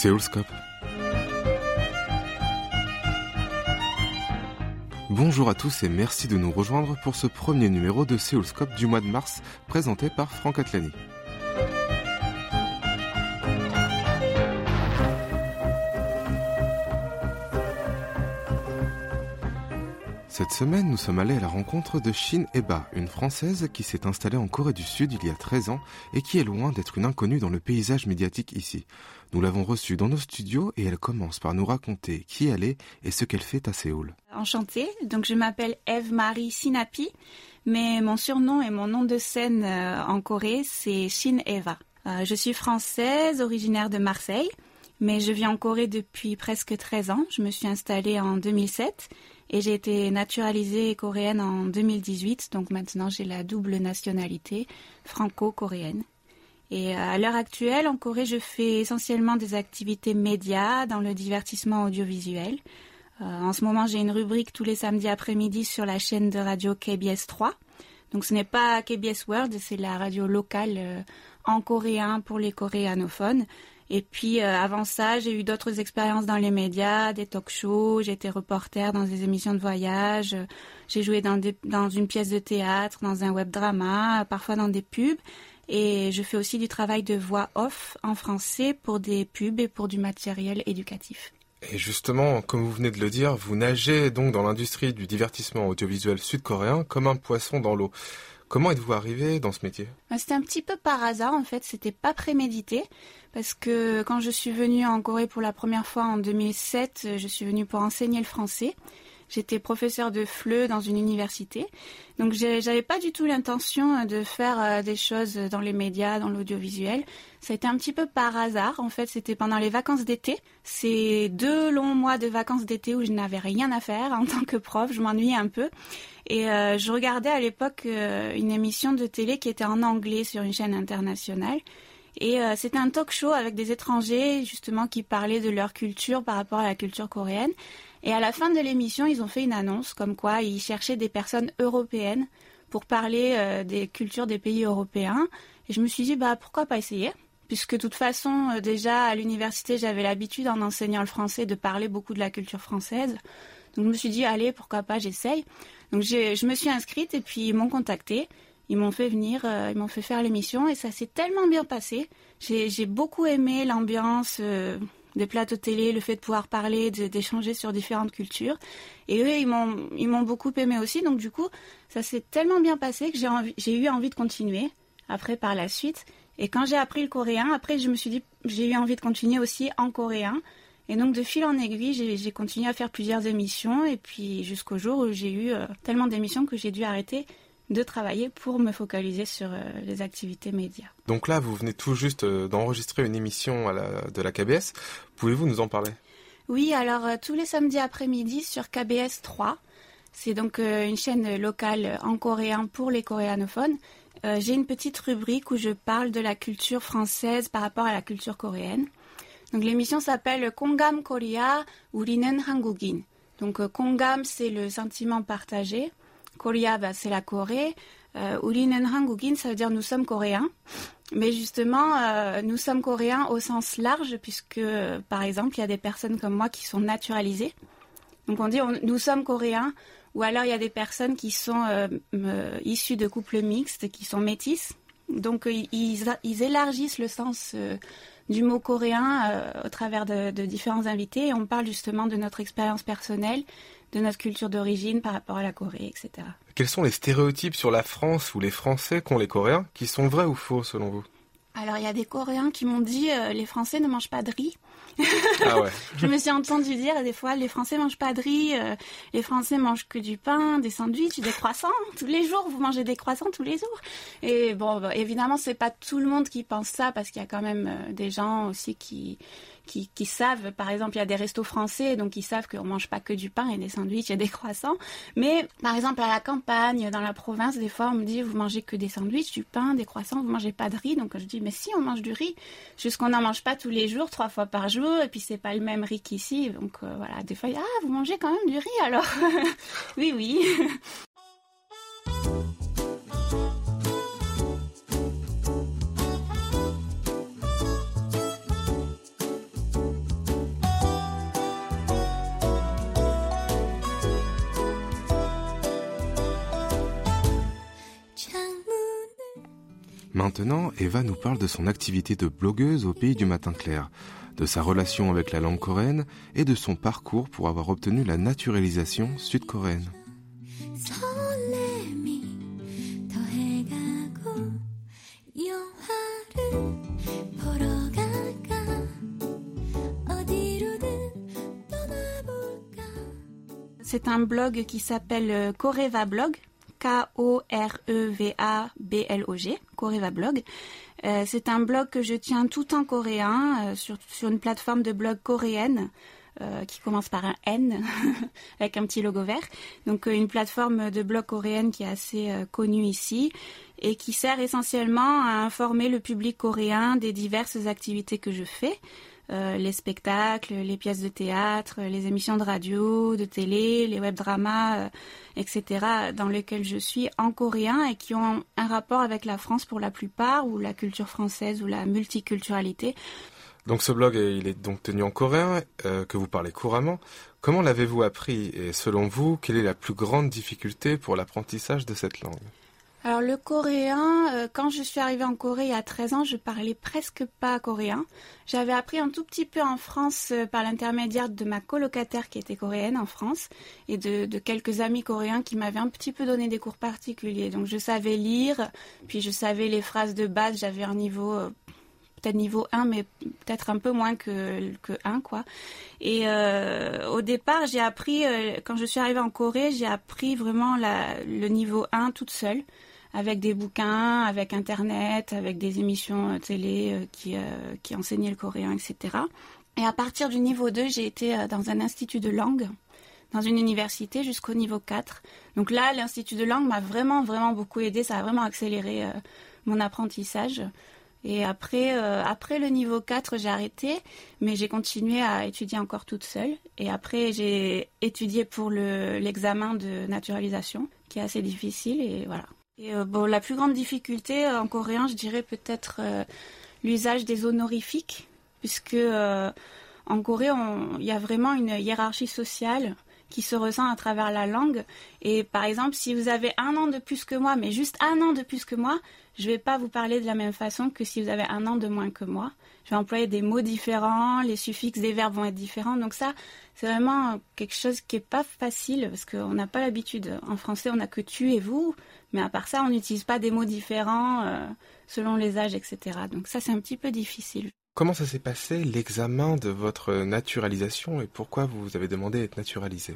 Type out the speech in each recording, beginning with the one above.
Séoulscope. Bonjour à tous et merci de nous rejoindre pour ce premier numéro de Séoulscope du mois de mars présenté par Franck Atlani. Cette semaine, nous sommes allés à la rencontre de Shin Eba, une Française qui s'est installée en Corée du Sud il y a 13 ans et qui est loin d'être une inconnue dans le paysage médiatique ici. Nous l'avons reçue dans nos studios et elle commence par nous raconter qui elle est et ce qu'elle fait à Séoul. Enchantée, donc je m'appelle Eve-Marie Sinapi, mais mon surnom et mon nom de scène euh, en Corée, c'est Shin Eva. Euh, je suis française, originaire de Marseille, mais je vis en Corée depuis presque 13 ans. Je me suis installée en 2007 et j'ai été naturalisée coréenne en 2018, donc maintenant j'ai la double nationalité franco-coréenne. Et euh, à l'heure actuelle, en Corée, je fais essentiellement des activités médias dans le divertissement audiovisuel. Euh, en ce moment, j'ai une rubrique tous les samedis après-midi sur la chaîne de radio KBS 3. Donc ce n'est pas KBS World, c'est la radio locale euh, en coréen pour les coréanophones. Et puis euh, avant ça, j'ai eu d'autres expériences dans les médias, des talk-shows, j'ai été reporter dans des émissions de voyage, j'ai joué dans, dans une pièce de théâtre, dans un web drama, parfois dans des pubs. Et je fais aussi du travail de voix off en français pour des pubs et pour du matériel éducatif. Et justement, comme vous venez de le dire, vous nagez donc dans l'industrie du divertissement audiovisuel sud-coréen comme un poisson dans l'eau. Comment êtes-vous arrivé dans ce métier? Bah, C'était un petit peu par hasard en fait, c'était pas prémédité. Parce que quand je suis venue en Corée pour la première fois en 2007, je suis venue pour enseigner le français. J'étais professeur de FLE dans une université. Donc j'avais pas du tout l'intention de faire euh, des choses dans les médias, dans l'audiovisuel. Ça a été un petit peu par hasard. En fait, c'était pendant les vacances d'été. C'est deux longs mois de vacances d'été où je n'avais rien à faire en tant que prof. Je m'ennuyais un peu. Et euh, je regardais à l'époque euh, une émission de télé qui était en anglais sur une chaîne internationale. Et c'était un talk show avec des étrangers justement qui parlaient de leur culture par rapport à la culture coréenne. Et à la fin de l'émission, ils ont fait une annonce comme quoi ils cherchaient des personnes européennes pour parler euh, des cultures des pays européens. Et je me suis dit, bah pourquoi pas essayer? Puisque de toute façon, euh, déjà à l'université, j'avais l'habitude en enseignant le français de parler beaucoup de la culture française. Donc je me suis dit, allez, pourquoi pas, j'essaye. Donc je me suis inscrite et puis ils m'ont contacté. Ils m'ont fait venir, euh, ils m'ont fait faire l'émission et ça s'est tellement bien passé. J'ai beaucoup aimé l'ambiance des plateaux télé, le fait de pouvoir parler, d'échanger sur différentes cultures. Et eux, ils m'ont, beaucoup aimé aussi. Donc du coup, ça s'est tellement bien passé que j'ai, j'ai eu envie de continuer après par la suite. Et quand j'ai appris le coréen, après je me suis dit, j'ai eu envie de continuer aussi en coréen. Et donc de fil en aiguille, j'ai, continué à faire plusieurs émissions. Et puis jusqu'au jour où j'ai eu euh, tellement d'émissions que j'ai dû arrêter de travailler pour me focaliser sur euh, les activités médias. Donc là, vous venez tout juste euh, d'enregistrer une émission à la, de la KBS. Pouvez-vous nous en parler? Oui, alors euh, tous les samedis après-midi sur KBS 3. C'est donc une chaîne locale en coréen pour les coréanophones. J'ai une petite rubrique où je parle de la culture française par rapport à la culture coréenne. Donc l'émission s'appelle Kongam Korea Urinen Hangugin. Donc Kongam, c'est le sentiment partagé. Korea, bah, c'est la Corée. Euh, Urinen Hangugin, ça veut dire nous sommes coréens. Mais justement, euh, nous sommes coréens au sens large, puisque, par exemple, il y a des personnes comme moi qui sont naturalisées. Donc on dit nous sommes coréens, ou alors il y a des personnes qui sont euh, issues de couples mixtes, qui sont métisses. Donc ils, ils, élargissent le sens du mot coréen au travers de, différents invités on parle justement de notre expérience personnelle de notre culture d'origine par rapport à la Corée, etc. Quels sont les stéréotypes sur la France ou les Français qu'ont les Coréens qui sont vrais ou faux selon vous? Alors il y a des Coréens qui m'ont dit euh, les Français ne mangent pas de riz. Ah ouais. je me suis entendu dire des fois les Français mangent pas de riz, euh, les Français mangent que du pain, des sandwichs, des croissants tous les jours. Vous mangez des croissants tous les jours. Et bon, bah, évidemment c'est pas tout le monde qui pense ça parce qu'il y a quand même euh, des gens aussi qui qui, savent, par exemple, il y a des restos français, donc ils savent qu'on mange pas que du pain et des sandwichs et des croissants. Mais par exemple, à la campagne, dans la province, des fois, on me dit, vous mangez que des sandwichs, du pain, des croissants, vous mangez pas de riz. Donc je dis, mais si, on mange du riz. Juste qu'on n'en mange pas tous les jours, trois fois par jour, et puis c'est pas le même riz qu'ici. Donc euh, voilà, des fois, ah, vous mangez quand même du riz alors? Oui, oui. Maintenant, Eva nous parle de son activité de blogueuse au pays du matin clair, de sa relation avec la langue coréenne et de son parcours pour avoir obtenu la naturalisation sud-coréenne. C'est un blog qui s'appelle Coreva Blog, K-O-R-E-V-A-B-L-O-G, Coreva Blog. Euh, c'est un blog que je tiens tout en coréen euh, sur, une plateforme de blog coréenne euh, qui commence par un N avec un petit logo vert. Donc une plateforme de blog coréenne qui est assez connue ici et qui sert essentiellement à informer le public coréen des diverses activités que je fais. Euh, les spectacles, les pièces de théâtre, les émissions de radio, de télé, les web dramas, euh, etc., dans lesquels je suis en coréen et qui ont un rapport avec la France pour la plupart, ou la culture française, ou la multiculturalité. Donc ce blog, il est donc tenu en coréen, euh, que vous parlez couramment. Comment l'avez-vous appris? Et selon vous, quelle est la plus grande difficulté pour l'apprentissage de cette langue? Alors le coréen, euh, quand je suis arrivée en Corée il y a 13 ans, je parlais presque pas coréen. J'avais appris un tout petit peu en France euh, par l'intermédiaire de ma colocataire qui était coréenne en France et de, quelques amis coréens qui m'avaient un petit peu donné des cours particuliers. Donc je savais lire, puis je savais les phrases de base, j'avais un niveau euh, peut-être niveau 1, mais peut-être un peu moins que, que 1, quoi. Et au départ, j'ai appris, quand je suis arrivée en Corée, j'ai appris vraiment le niveau 1 toute seule avec des bouquins, avec Internet, avec des émissions euh, télé euh, qui, euh, qui enseignaient le coréen, etc. Et à partir du niveau 2, j'ai été dans un institut de langue, dans une université jusqu'au niveau 4. Donc là, l'institut de langue m'a vraiment, vraiment beaucoup aidé. Ça a vraiment accéléré mon apprentissage. Et après, après le niveau 4, j'ai arrêté, mais j'ai continué à étudier encore toute seule. Et après, j'ai étudié pour l'examen de naturalisation, qui est assez difficile. Et voilà. Euh, la plus grande difficulté euh, en coréen, je dirais peut-être euh, l'usage des honorifiques, puisque en Corée, il y a vraiment une hiérarchie sociale qui se ressent à travers la langue. Et par exemple, si vous avez un an de plus que moi, mais juste un an de plus que moi, je ne vais pas vous parler de la même façon que si vous avez un an de moins que moi. Je vais employer des mots différents, les suffixes des verbes vont être différents. Donc ça, c'est vraiment quelque chose qui n'est pas facile parce qu'on n'a pas l'habitude. En français, on n'a que tu et vous, mais à part ça, on n'utilise pas des mots différents euh, selon les âges, etc. Donc ça, c'est un petit peu difficile. Comment ça s'est passé l'examen de votre naturalisation et pourquoi vous avez demandé d'être naturalisé?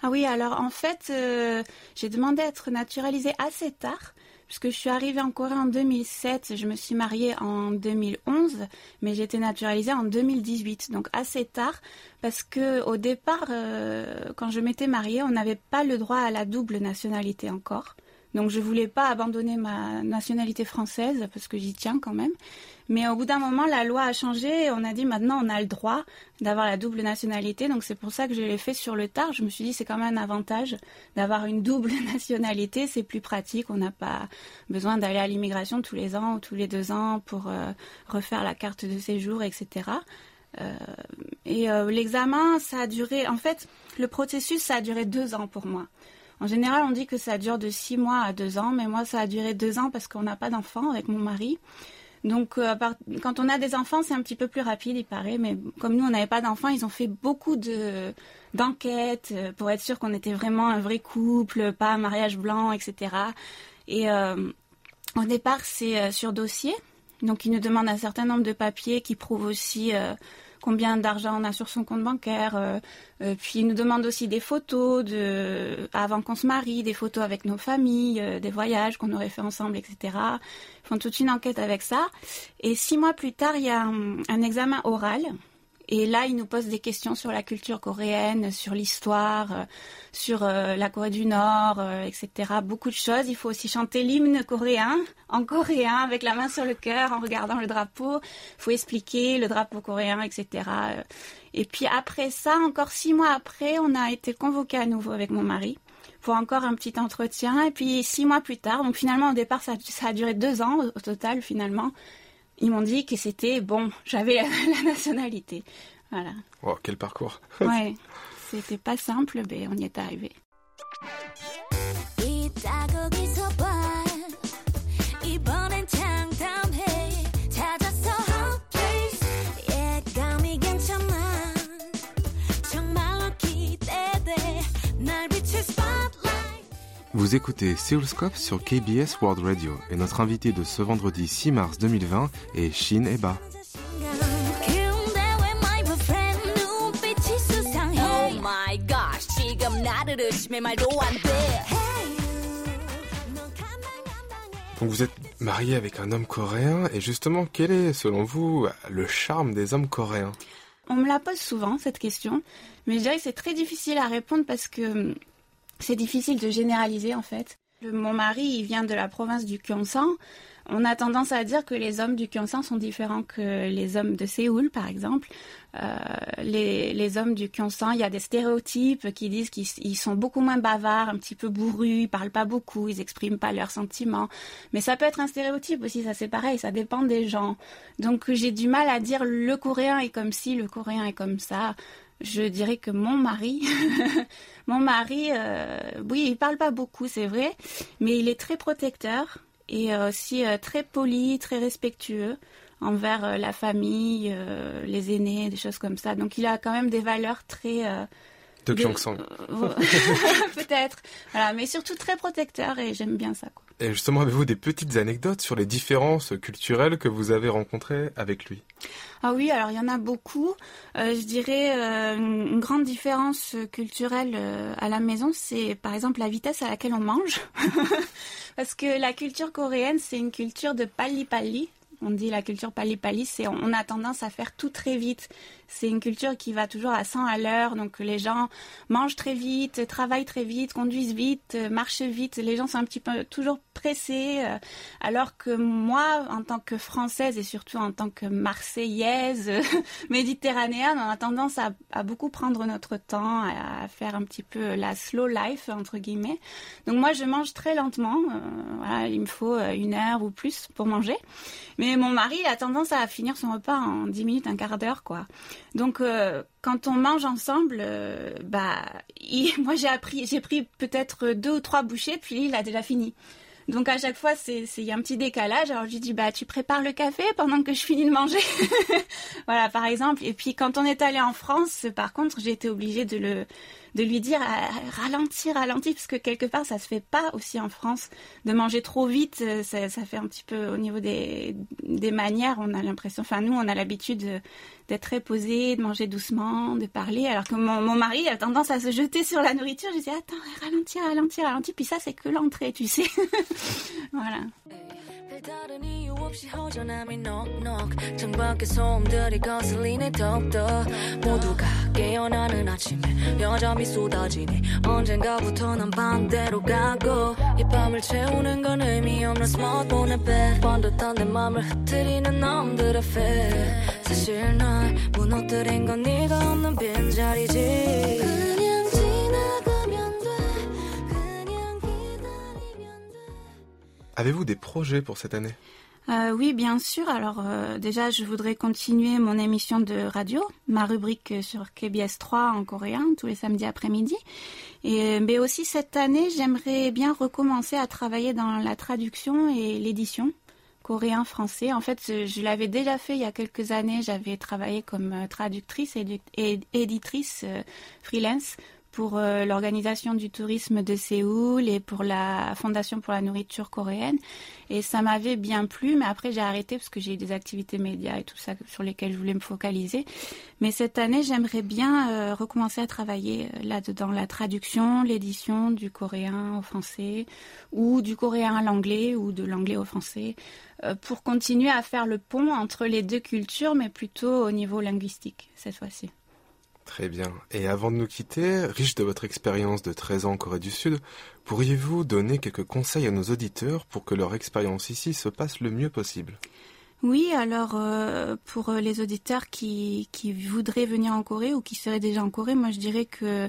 Ah oui, alors en fait, euh, j'ai demandé à être naturalisée assez tard puisque je suis arrivée en Corée en 2007, je me suis mariée en 2011, mais j'ai été naturalisée en 2018, donc assez tard, parce que au départ, euh, quand je m'étais mariée, on n'avait pas le droit à la double nationalité encore. Donc je voulais pas abandonner ma nationalité française parce que j'y tiens quand même. Mais au bout d'un moment, la loi a changé et on a dit maintenant on a le droit d'avoir la double nationalité. Donc c'est pour ça que je l'ai fait sur le tard. Je me suis dit c'est quand même un avantage d'avoir une double nationalité. C'est plus pratique. On n'a pas besoin d'aller à l'immigration tous les ans ou tous les deux ans pour euh, refaire la carte de séjour, etc. Euh, et euh, l'examen, ça a duré, en fait, le processus, ça a duré deux ans pour moi. En général, on dit que ça dure de six mois à deux ans, mais moi, ça a duré deux ans parce qu'on n'a pas d'enfants avec mon mari. Donc, euh, quand on a des enfants, c'est un petit peu plus rapide, il paraît. Mais comme nous, on n'avait pas d'enfants, ils ont fait beaucoup de d'enquêtes euh, pour être sûr qu'on était vraiment un vrai couple, pas un mariage blanc, etc. Et euh, au départ, c'est sur dossier. Donc, ils nous demandent un certain nombre de papiers qui prouvent aussi combien d'argent on a sur son compte bancaire. Euh, euh, puis ils nous demandent aussi des photos de avant qu'on se marie, des photos avec nos familles, euh, des voyages qu'on aurait fait ensemble, etc. Ils font toute une enquête avec ça. Et six mois plus tard, il y a un examen oral et là, il nous pose des questions sur la culture coréenne, sur l'histoire, euh, sur euh, la Corée du Nord, euh, etc. Beaucoup de choses. Il faut aussi chanter l'hymne coréen en coréen avec la main sur le cœur en regardant le drapeau. Il faut expliquer le drapeau coréen, etc. Et puis après ça, encore six mois après, on a été convoqué à nouveau avec mon mari pour encore un petit entretien. Et puis six mois plus tard, donc finalement au départ, ça, ça a duré deux ans au total finalement ils m'ont dit que c'était bon, j'avais la, nationalité. Voilà. Oh, quel parcours. ouais, c'était pas simple, mais on y est arrivé. Vous écoutez Seoulscope sur KBS World Radio et notre invité de ce vendredi 6 mars 2020 est Shin Eba. Donc vous êtes marié avec un homme coréen et justement quel est selon vous le charme des hommes coréens? On me la pose souvent cette question, mais je dirais que c'est très difficile à répondre parce que c'est difficile de généraliser en fait. Mon mari, il vient de la province du Gyeongsang. On a tendance à dire que les hommes du Gyeongsang sont différents que les hommes de Séoul, par exemple. Euh, les, hommes du Gyeongsang, il y a des stéréotypes qui disent qu'ils sont beaucoup moins bavards, un petit peu bourrus, ils parlent pas beaucoup, ils expriment pas leurs sentiments. Mais ça peut être un stéréotype aussi, ça c'est pareil, ça dépend des gens. Donc j'ai du mal à dire le coréen est comme ci, le coréen est comme ça je dirais que mon mari, mon mari, euh, oui, il parle pas beaucoup, c'est vrai, mais il est très protecteur et aussi euh, très poli, très respectueux envers euh, la famille, les aînés, des choses comme ça. Donc il a quand même des valeurs très de Gyeongsang. Peut-être. Voilà, mais surtout très protecteur et j'aime bien ça. Quoi. Et justement, avez-vous des petites anecdotes sur les différences culturelles que vous avez rencontrées avec lui? Ah oui, alors il y en a beaucoup. Euh, je dirais euh, une grande différence culturelle euh, à la maison, c'est par exemple la vitesse à laquelle on mange. Parce que la culture coréenne, c'est une culture de pali-pali. On dit la culture pali-pali, c'est on a tendance à faire tout très vite. C'est une culture qui va toujours à 100 à l'heure, donc les gens mangent très vite, travaillent très vite, conduisent vite, marchent vite. Les gens sont un petit peu toujours pressés, euh, alors que moi, en tant que Française et surtout en tant que Marseillaise, méditerranéenne, on a tendance à, beaucoup prendre notre temps, à, faire un petit peu la slow life entre guillemets. Donc moi, je mange très lentement. Euh, il me faut euh, une heure ou plus pour manger. Mais mon mari, a tendance à finir son repas en 10 minutes, un quart d'heure, quoi. Donc euh, quand on mange ensemble, euh, bah moi j'ai appris, j'ai pris peut-être deux ou trois bouchées, puis il a déjà fini. Donc à chaque fois, il y a un petit décalage. Alors je lui dis bah tu prépares le café pendant que je finis de manger. voilà par exemple. Et puis quand on est allé en France, par contre, j'ai été obligée de le de lui dire ralentir, ralentir, parce que quelque part ça se fait pas aussi en France de manger trop vite. Euh, ça, fait un petit peu au niveau des, des manières, on a l'impression. Enfin nous, on a l'habitude d'être très posé, de manger doucement, de parler, alors que mon, mon, mari a tendance à se jeter sur la nourriture. Je dis attends, ralentir, ralentir, ralentir. Puis ça c'est que l'entrée, tu sais. voilà. 별다른 이유 없이 허전함이 넉넉. 창밖에 소음들이 거슬리네 더욱더 모두가 깨어나는 아침에 여전히 쏟아지네. 언젠가부터 난 반대로 가고. 이 밤을 채우는 건 의미 없는 스마트폰에 배 번듯한 내 맘을 흐트리는 놈들의 fe 사실 날 무너뜨린 건 네가 없는 빈자리지 Avez-vous des projets pour cette année? Euh, oui, bien sûr. Alors euh, déjà, je voudrais continuer mon émission de radio, ma rubrique sur KBS 3 en coréen tous les samedis après-midi. Mais aussi cette année, j'aimerais bien recommencer à travailler dans la traduction et l'édition coréen-français. En fait, je, l'avais déjà fait il y a quelques années. J'avais travaillé comme euh, traductrice et, éditrice freelance pour euh, l'organisation du tourisme de Séoul et pour la Fondation pour la nourriture coréenne. Et ça m'avait bien plu, mais après j'ai arrêté parce que j'ai eu des activités médias et tout ça sur lesquelles je voulais me focaliser. Mais cette année, j'aimerais bien euh, recommencer à travailler euh, là-dedans, la traduction, l'édition du coréen au français, ou du coréen à l'anglais, ou de l'anglais au français, pour continuer à faire le pont entre les deux cultures, mais plutôt au niveau linguistique cette fois-ci. Très bien. Et avant de nous quitter, riche de votre expérience de 13 ans en Corée du Sud, pourriez-vous donner quelques conseils à nos auditeurs pour que leur expérience ici se passe le mieux possible? Oui, alors euh, pour euh, les auditeurs qui, qui voudraient venir en Corée ou qui seraient déjà en Corée, moi je dirais que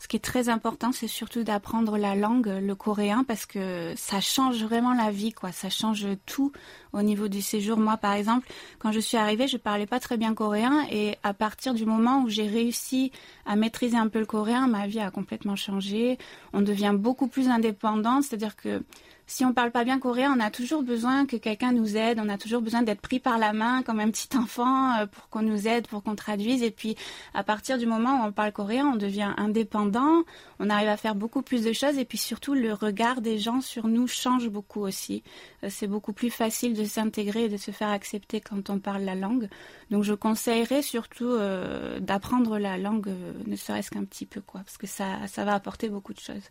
ce qui est très important, c'est surtout d'apprendre la langue, le coréen, parce que ça change vraiment la vie, quoi. Ça change tout au niveau du séjour. Moi, par exemple, quand je suis arrivée, je parlais pas très bien coréen, et à partir du moment où j'ai réussi à maîtriser un peu le coréen, ma vie a complètement changé. On devient beaucoup plus indépendant, c'est-à-dire que si on parle pas bien coréen, on a toujours besoin que quelqu'un nous aide, on a toujours besoin d'être pris par la main comme un petit enfant euh, pour qu'on nous aide, pour qu'on traduise. Et puis, à partir du moment où on parle coréen, on devient indépendant, on arrive à faire beaucoup plus de choses. Et puis surtout, le regard des gens sur nous change beaucoup aussi. Euh, c'est beaucoup plus facile de s'intégrer et de se faire accepter quand on parle la langue. Donc, je conseillerais surtout euh, d'apprendre la langue, ne serait-ce qu'un petit peu, quoi, parce que ça, ça va apporter beaucoup de choses.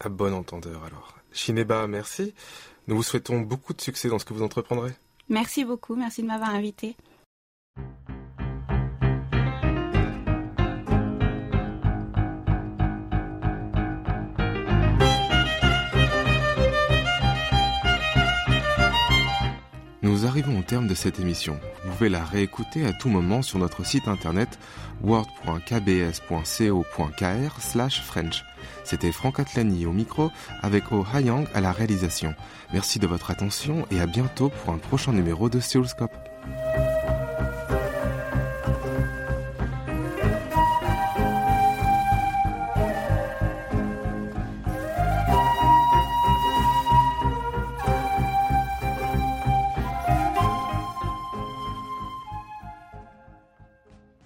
À bon entendeur alors. Shineba, merci. Nous vous souhaitons beaucoup de succès dans ce que vous entreprendrez. Merci beaucoup, merci de m'avoir invité. Nous arrivons au terme de cette émission. Vous pouvez la réécouter à tout moment sur notre site internet word.kbs.co.kr French. C'était Franck Atlani au micro avec Oh Hayang à la réalisation. Merci de votre attention et à bientôt pour un prochain numéro de Seoulscope.